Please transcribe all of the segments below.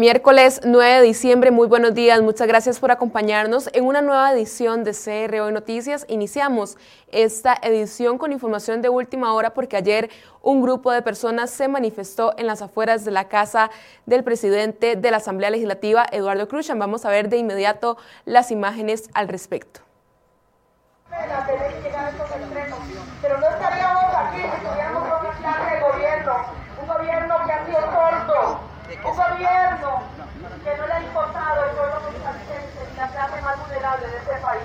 Miércoles 9 de diciembre, muy buenos días, muchas gracias por acompañarnos en una nueva edición de CR Noticias. Iniciamos esta edición con información de última hora porque ayer un grupo de personas se manifestó en las afueras de la casa del presidente de la Asamblea Legislativa, Eduardo Cruzan. Vamos a ver de inmediato las imágenes al respecto. Pero no estaríamos aquí si tuviéramos otra clase de gobierno, un gobierno que ha sido corto un gobierno que no le ha importado el pueblo costarricense y la clase más vulnerable de este país,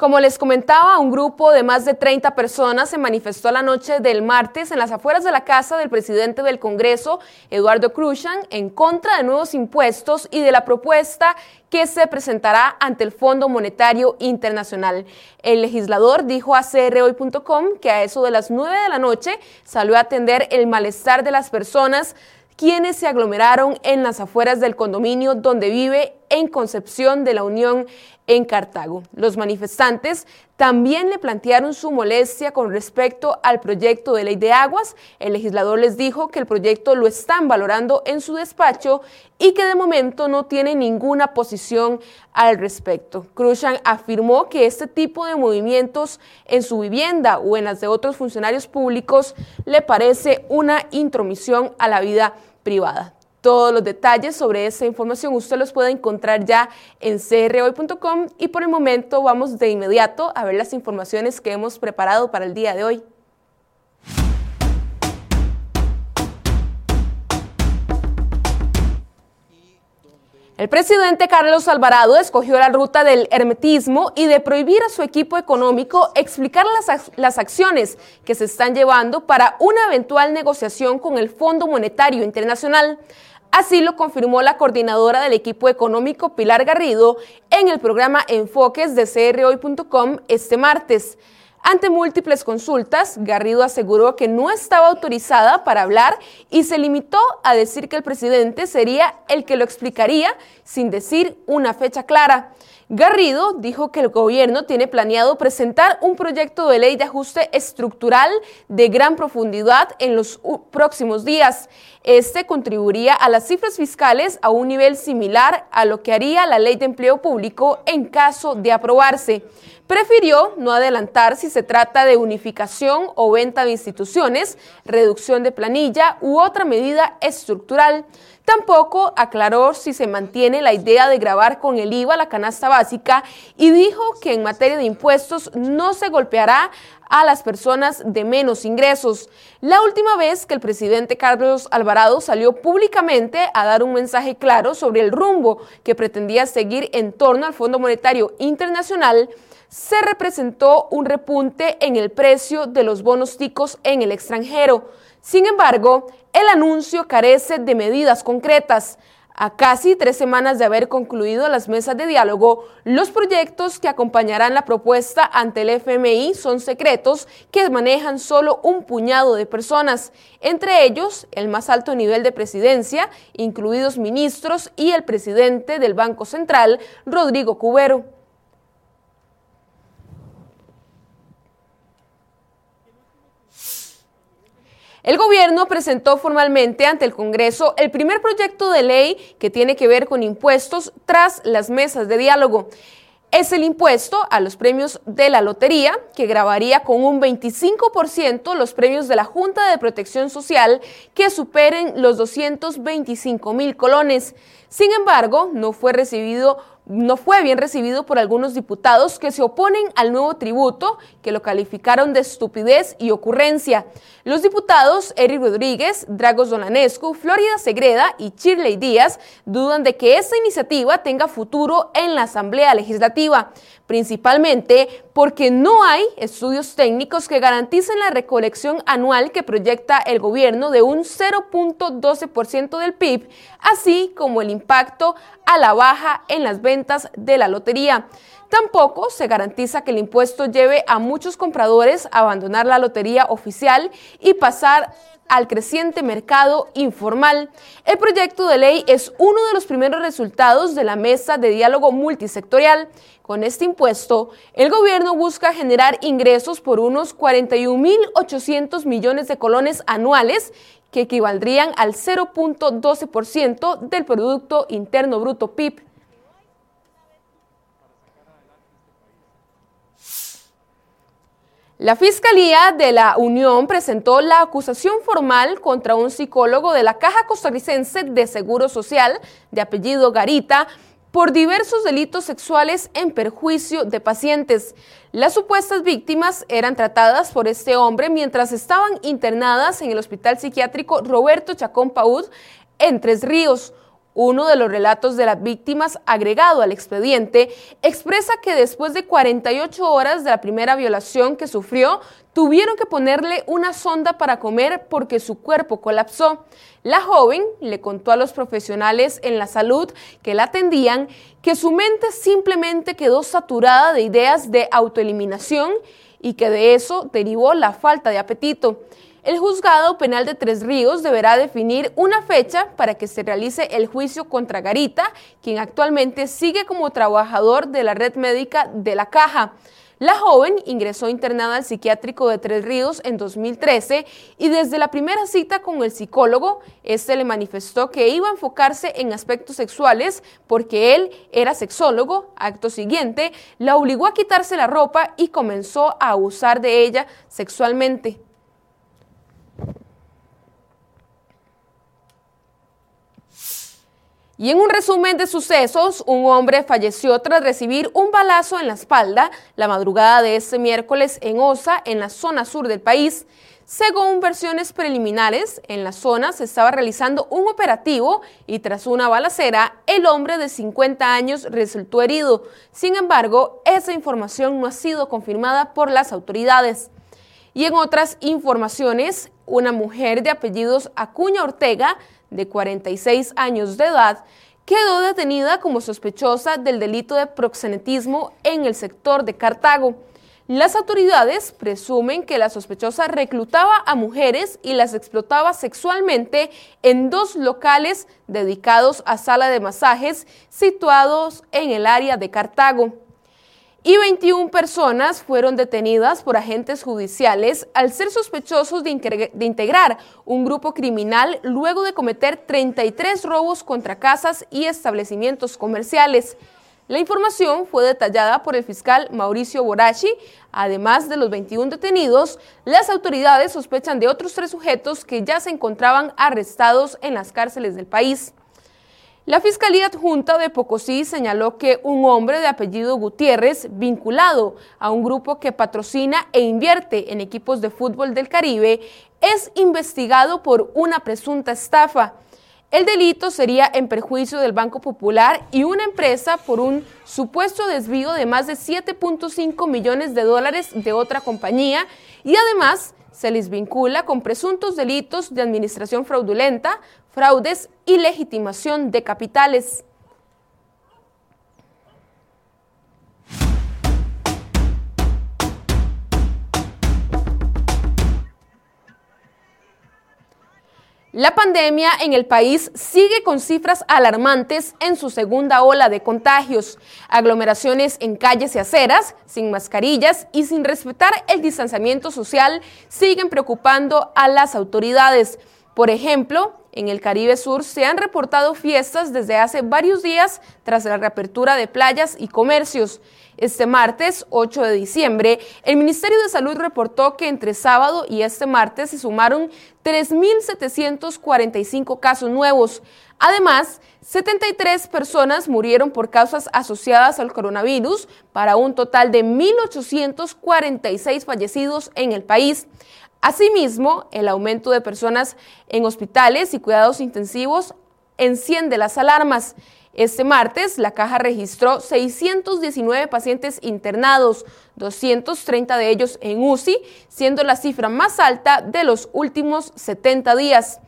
como les comentaba, un grupo de más de 30 personas se manifestó la noche del martes en las afueras de la casa del presidente del Congreso, Eduardo Cruzan, en contra de nuevos impuestos y de la propuesta que se presentará ante el Fondo Monetario Internacional. El legislador dijo a crhoy.com que a eso de las 9 de la noche salió a atender el malestar de las personas quienes se aglomeraron en las afueras del condominio donde vive en Concepción de la Unión en Cartago. Los manifestantes también le plantearon su molestia con respecto al proyecto de ley de aguas. El legislador les dijo que el proyecto lo están valorando en su despacho y que de momento no tiene ninguna posición al respecto. Cruzan afirmó que este tipo de movimientos en su vivienda o en las de otros funcionarios públicos le parece una intromisión a la vida privada. Todos los detalles sobre esta información usted los puede encontrar ya en crhoy.com y por el momento vamos de inmediato a ver las informaciones que hemos preparado para el día de hoy. El presidente Carlos Alvarado escogió la ruta del hermetismo y de prohibir a su equipo económico explicar las, las, acciones que se están llevando para una eventual negociación con el Fondo Monetario Internacional. Así lo confirmó la coordinadora del equipo económico Pilar Garrido en el programa Enfoques de crhoy.com este martes. Ante múltiples consultas, Garrido aseguró que no estaba autorizada para hablar y se limitó a decir que el presidente sería el que lo explicaría sin decir una fecha clara. Garrido dijo que el gobierno tiene planeado presentar un proyecto de ley de ajuste estructural de gran profundidad en los próximos días. Este contribuiría a las cifras fiscales a un nivel similar a lo que haría la ley de empleo público en caso de aprobarse. Prefirió no adelantar si se trata de unificación o venta de instituciones, reducción de planilla u otra medida estructural. Tampoco aclaró si se mantiene la idea de grabar con el IVA la canasta básica y dijo que en materia de impuestos no se golpeará a las personas de menos ingresos. La última vez que el presidente Carlos Alvarado salió públicamente a dar un mensaje claro sobre el rumbo que pretendía seguir en torno al Fondo Monetario Internacional, se representó un repunte en el precio de los bonos ticos en el extranjero. Sin embargo, el anuncio carece de medidas concretas. A casi tres semanas de haber concluido las mesas de diálogo, los proyectos que acompañarán la propuesta ante el FMI son secretos que manejan solo un puñado de personas, entre ellos el más alto nivel de presidencia, incluidos ministros y el presidente del Banco Central, Rodrigo Cubero. El gobierno presentó formalmente ante el Congreso el primer proyecto de ley que tiene que ver con impuestos tras las mesas de diálogo. Es el impuesto a los premios de la lotería, que grabaría con un 25% los premios de la Junta de Protección Social que superen los 225 mil colones. Sin embargo, no fue recibido no fue bien recibido por algunos diputados que se oponen al nuevo tributo, que lo calificaron de estupidez y ocurrencia. Los diputados Eric Rodríguez, Dragos Dolanescu, Florida Segreda y Shirley Díaz dudan de que esta iniciativa tenga futuro en la Asamblea Legislativa, principalmente porque no hay estudios técnicos que garanticen la recolección anual que proyecta el gobierno de un 0.12% del PIB, así como el impacto a la baja en las ventas de la lotería. Tampoco se garantiza que el impuesto lleve a muchos compradores a abandonar la lotería oficial y pasar al creciente mercado informal. El proyecto de ley es uno de los primeros resultados de la mesa de diálogo multisectorial. Con este impuesto, el gobierno busca generar ingresos por unos 41.800 millones de colones anuales que equivaldrían al 0.12% del Producto Interno Bruto PIB. La Fiscalía de la Unión presentó la acusación formal contra un psicólogo de la Caja Costarricense de Seguro Social, de apellido Garita, por diversos delitos sexuales en perjuicio de pacientes. Las supuestas víctimas eran tratadas por este hombre mientras estaban internadas en el Hospital Psiquiátrico Roberto Chacón Paud en Tres Ríos. Uno de los relatos de las víctimas agregado al expediente expresa que después de 48 horas de la primera violación que sufrió, tuvieron que ponerle una sonda para comer porque su cuerpo colapsó. La joven le contó a los profesionales en la salud que la atendían que su mente simplemente quedó saturada de ideas de autoeliminación y que de eso derivó la falta de apetito. El juzgado penal de Tres Ríos deberá definir una fecha para que se realice el juicio contra Garita, quien actualmente sigue como trabajador de la red médica de la Caja. La joven ingresó internada al psiquiátrico de Tres Ríos en 2013 y desde la primera cita con el psicólogo, este le manifestó que iba a enfocarse en aspectos sexuales porque él era sexólogo. Acto siguiente, la obligó a quitarse la ropa y comenzó a abusar de ella sexualmente. Y en un resumen de sucesos, un hombre falleció tras recibir un balazo en la espalda la madrugada de este miércoles en Osa, en la zona sur del país. Según versiones preliminares, en la zona se estaba realizando un operativo y tras una balacera, el hombre de 50 años resultó herido. Sin embargo, esa información no ha sido confirmada por las autoridades. Y en otras informaciones, una mujer de apellidos Acuña Ortega de 46 años de edad, quedó detenida como sospechosa del delito de proxenetismo en el sector de Cartago. Las autoridades presumen que la sospechosa reclutaba a mujeres y las explotaba sexualmente en dos locales dedicados a sala de masajes situados en el área de Cartago y 21 personas fueron detenidas por agentes judiciales al ser sospechosos de, integrar un grupo criminal luego de cometer 33 robos contra casas y establecimientos comerciales. La información fue detallada por el fiscal Mauricio Borachi. Además de los 21 detenidos, las autoridades sospechan de otros tres sujetos que ya se encontraban arrestados en las cárceles del país. La Fiscalía Adjunta de Pocosí señaló que un hombre de apellido Gutiérrez, vinculado a un grupo que patrocina e invierte en equipos de fútbol del Caribe, es investigado por una presunta estafa. El delito sería en perjuicio del Banco Popular y una empresa por un supuesto desvío de más de 7.5 millones de dólares de otra compañía y además se les vincula con presuntos delitos de administración fraudulenta, fraudes y legitimación de capitales. La pandemia en el país sigue con cifras alarmantes en su segunda ola de contagios. Aglomeraciones en calles y aceras, sin mascarillas y sin respetar el distanciamiento social siguen preocupando a las autoridades. Por ejemplo, en el Caribe Sur se han reportado fiestas desde hace varios días tras la reapertura de playas y comercios. Este martes, 8 de diciembre, el Ministerio de Salud reportó que entre sábado y este martes se sumaron 3.745 casos nuevos. Además, 73 personas murieron por causas asociadas al coronavirus, para un total de 1.846 fallecidos en el país. Asimismo, el aumento de personas en hospitales y cuidados intensivos enciende las alarmas. Este martes, la caja registró 619 pacientes internados, 230 de ellos en UCI, siendo la cifra más alta de los últimos 70 días.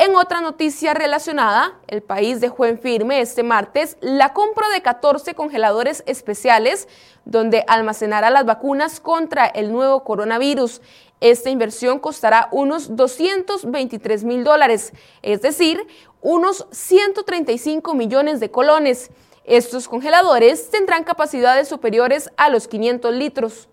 En otra noticia relacionada, el país dejó en firme este martes la compra de 14 congeladores especiales donde almacenará las vacunas contra el nuevo coronavirus. Esta inversión costará unos 223 mil dólares, es decir, unos 135 millones de colones. Estos congeladores tendrán capacidades superiores a los 500 litros.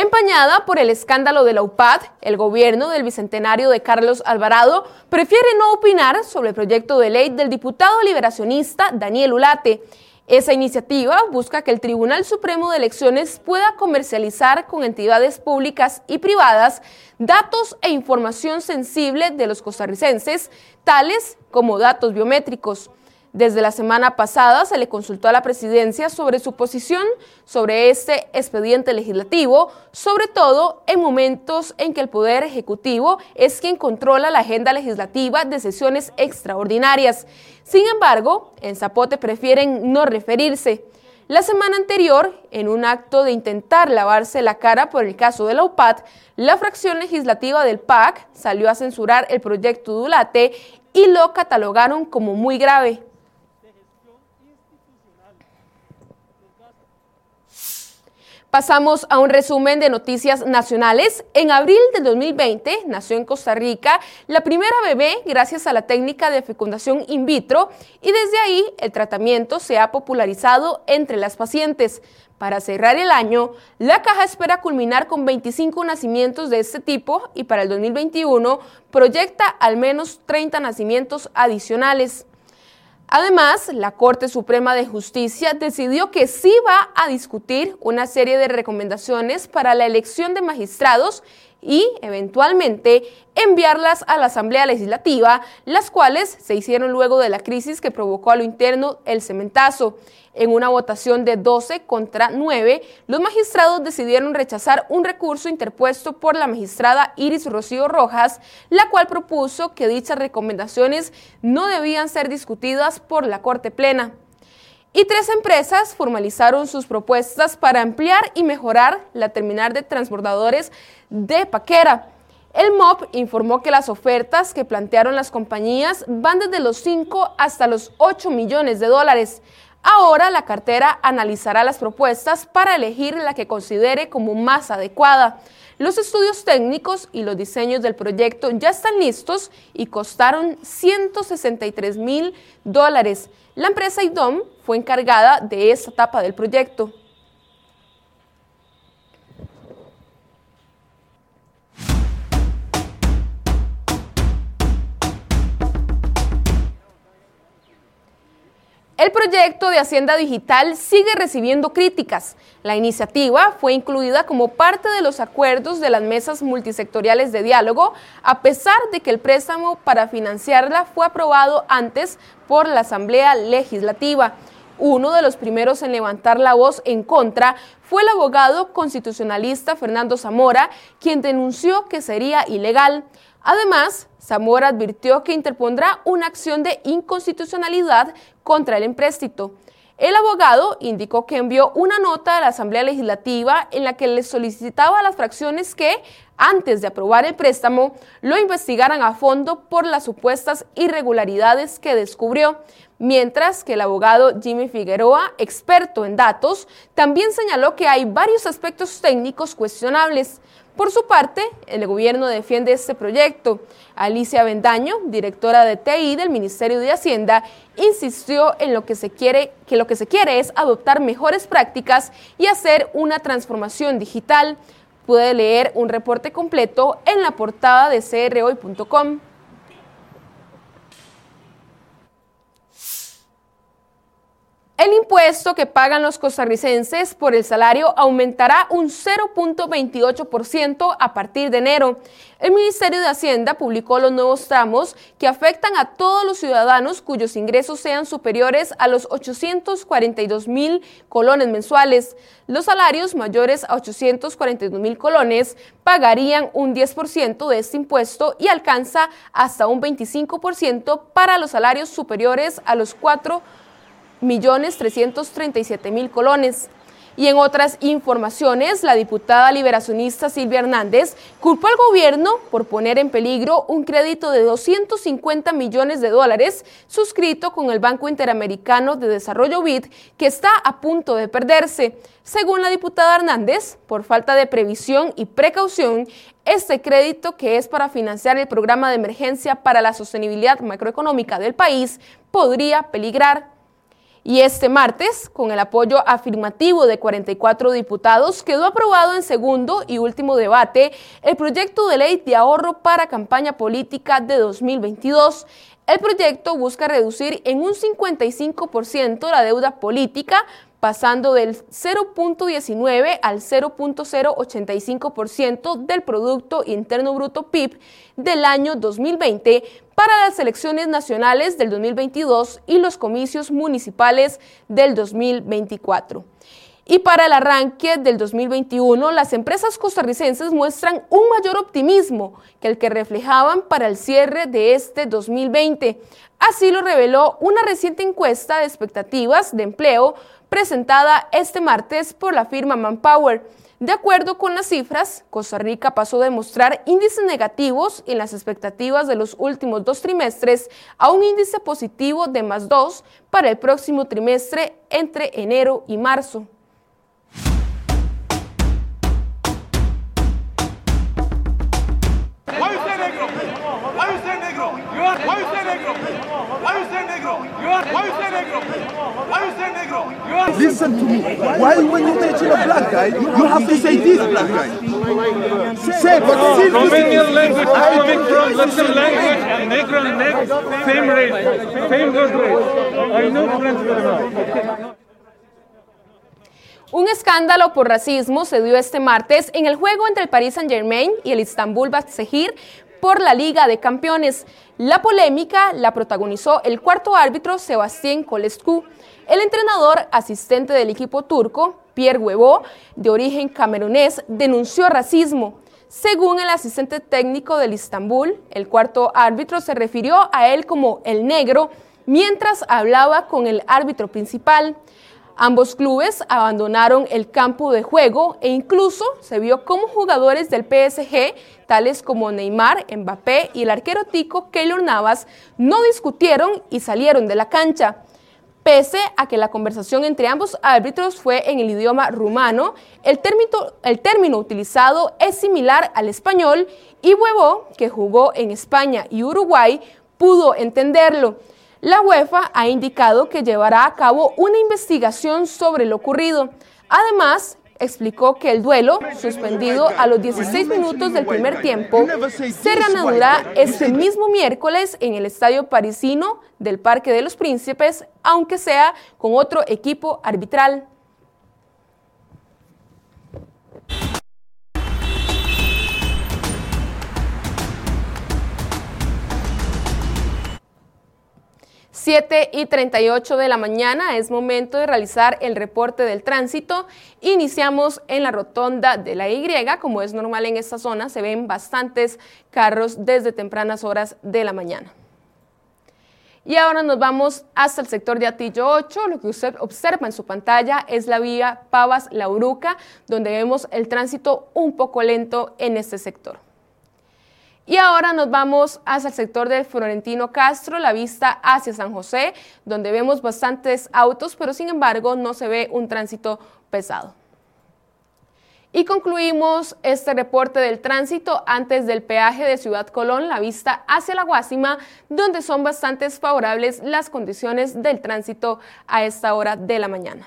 Empañada por el escándalo de la UPAD, el gobierno del bicentenario de Carlos Alvarado prefiere no opinar sobre el proyecto de ley del diputado liberacionista Daniel Ulate. Esa iniciativa busca que el Tribunal Supremo de Elecciones pueda comercializar con entidades públicas y privadas datos e información sensible de los costarricenses, tales como datos biométricos. Desde la semana pasada se le consultó a la presidencia sobre su posición sobre este expediente legislativo, sobre todo en momentos en que el Poder Ejecutivo es quien controla la agenda legislativa de sesiones extraordinarias. Sin embargo, en Zapote prefieren no referirse. La semana anterior, en un acto de intentar lavarse la cara por el caso de la UPAD, la fracción legislativa del PAC salió a censurar el proyecto Dulate y lo catalogaron como muy grave. Pasamos a un resumen de noticias nacionales. En abril del 2020 nació en Costa Rica la primera bebé gracias a la técnica de fecundación in vitro y desde ahí el tratamiento se ha popularizado entre las pacientes. Para cerrar el año, la caja espera culminar con 25 nacimientos de este tipo y para el 2021 proyecta al menos 30 nacimientos adicionales. Además, la Corte Suprema de Justicia decidió que sí va a discutir una serie de recomendaciones para la elección de magistrados y, eventualmente, enviarlas a la Asamblea Legislativa, las cuales se hicieron luego de la crisis que provocó a lo interno el cementazo. En una votación de 12 contra 9, los magistrados decidieron rechazar un recurso interpuesto por la magistrada Iris Rocío Rojas, la cual propuso que dichas recomendaciones no debían ser discutidas por la Corte Plena. Y tres empresas formalizaron sus propuestas para ampliar y mejorar la terminal de transbordadores de Paquera. El MOP informó que las ofertas que plantearon las compañías van desde los 5 hasta los 8 millones de dólares. Ahora la cartera analizará las propuestas para elegir la que considere como más adecuada. Los estudios técnicos y los diseños del proyecto ya están listos y costaron 163 mil dólares. La empresa IDOM fue encargada de esta etapa del proyecto. El proyecto de Hacienda Digital sigue recibiendo críticas. La iniciativa fue incluida como parte de los acuerdos de las mesas multisectoriales de diálogo, a pesar de que el préstamo para financiarla fue aprobado antes por la Asamblea Legislativa. Uno de los primeros en levantar la voz en contra fue el abogado constitucionalista Fernando Zamora, quien denunció que sería ilegal. Además, Zamora advirtió que interpondrá una acción de inconstitucionalidad contra el empréstito. El abogado indicó que envió una nota a la Asamblea Legislativa en la que le solicitaba a las fracciones que, antes de aprobar el préstamo, lo investigaran a fondo por las supuestas irregularidades que descubrió, mientras que el abogado Jimmy Figueroa, experto en datos, también señaló que hay varios aspectos técnicos cuestionables. Por su parte, el gobierno defiende este proyecto. Alicia Bendaño, directora de TI del Ministerio de Hacienda, insistió en lo que se quiere, que lo que se quiere es adoptar mejores prácticas y hacer una transformación digital. Puede leer un reporte completo en la portada de crhoy.com. El impuesto que pagan los costarricenses por el salario aumentará un 0.28% a partir de enero. El Ministerio de Hacienda publicó los nuevos tramos que afectan a todos los ciudadanos cuyos ingresos sean superiores a los 842 mil colones mensuales. Los salarios mayores a 842 mil colones pagarían un 10% de este impuesto y alcanza hasta un 25% para los salarios superiores a los 4 millones 337 mil colones. Y en otras informaciones, la diputada liberacionista Silvia Hernández culpó al gobierno por poner en peligro un crédito de 250 millones de dólares suscrito con el Banco Interamericano de Desarrollo BID que está a punto de perderse. Según la diputada Hernández, por falta de previsión y precaución, este crédito, que es para financiar el programa de emergencia para la sostenibilidad macroeconómica del país, podría peligrar. Y este martes, con el apoyo afirmativo de 44 diputados, quedó aprobado en segundo y último debate el proyecto de ley de ahorro para campaña política de 2022. El proyecto busca reducir en un 55% la deuda política pasando del 0.19 al 0.085% del Producto Interno Bruto PIB del año 2020 para las elecciones nacionales del 2022 y los comicios municipales del 2024. Y para el arranque del 2021, las empresas costarricenses muestran un mayor optimismo que el que reflejaban para el cierre de este 2020. Así lo reveló una reciente encuesta de expectativas de empleo presentada este martes por la firma Manpower. De acuerdo con las cifras, Costa Rica pasó de mostrar índices negativos en las expectativas de los últimos dos trimestres a un índice positivo de más dos para el próximo trimestre entre enero y marzo. Listen to me. Why when you mention a black guy, you have to say this black guy? Say, but Romanian language, I speak from Latin language and Negro and Negro, same race, same good race. I know French very well. Un escándalo por racismo se dio este martes en el juego entre el Paris Saint-Germain y el Istanbul Basaksehir por la Liga de Campeones. La polémica la protagonizó el cuarto árbitro Sebastián Colescu. El entrenador asistente del equipo turco, Pierre Huevo, de origen camerunés, denunció racismo. Según el asistente técnico del Istambul, el cuarto árbitro se refirió a él como el negro mientras hablaba con el árbitro principal. Ambos clubes abandonaron el campo de juego e incluso se vio como jugadores del PSG, tales como Neymar, Mbappé y el arquero tico Keylor Navas, no discutieron y salieron de la cancha. Pese a que la conversación entre ambos árbitros fue en el idioma rumano, el término, el término utilizado es similar al español y Huevo, que jugó en España y Uruguay, pudo entenderlo. La UEFA ha indicado que llevará a cabo una investigación sobre lo ocurrido. Además, explicó que el duelo, suspendido a los 16 minutos del primer tiempo, se reanudará este mismo miércoles en el estadio parisino del Parque de los Príncipes, aunque sea con otro equipo arbitral. 7 y 38 de la mañana es momento de realizar el reporte del tránsito. Iniciamos en la rotonda de la Y, como es normal en esta zona, se ven bastantes carros desde tempranas horas de la mañana. Y ahora nos vamos hasta el sector de Atillo 8. Lo que usted observa en su pantalla es la vía Pavas-La Uruca, donde vemos el tránsito un poco lento en este sector. Y ahora nos vamos hacia el sector de Florentino Castro, la vista hacia San José, donde vemos bastantes autos, pero sin embargo no se ve un tránsito pesado. Y concluimos este reporte del tránsito antes del peaje de Ciudad Colón, la vista hacia la Guásima, donde son bastante favorables las condiciones del tránsito a esta hora de la mañana.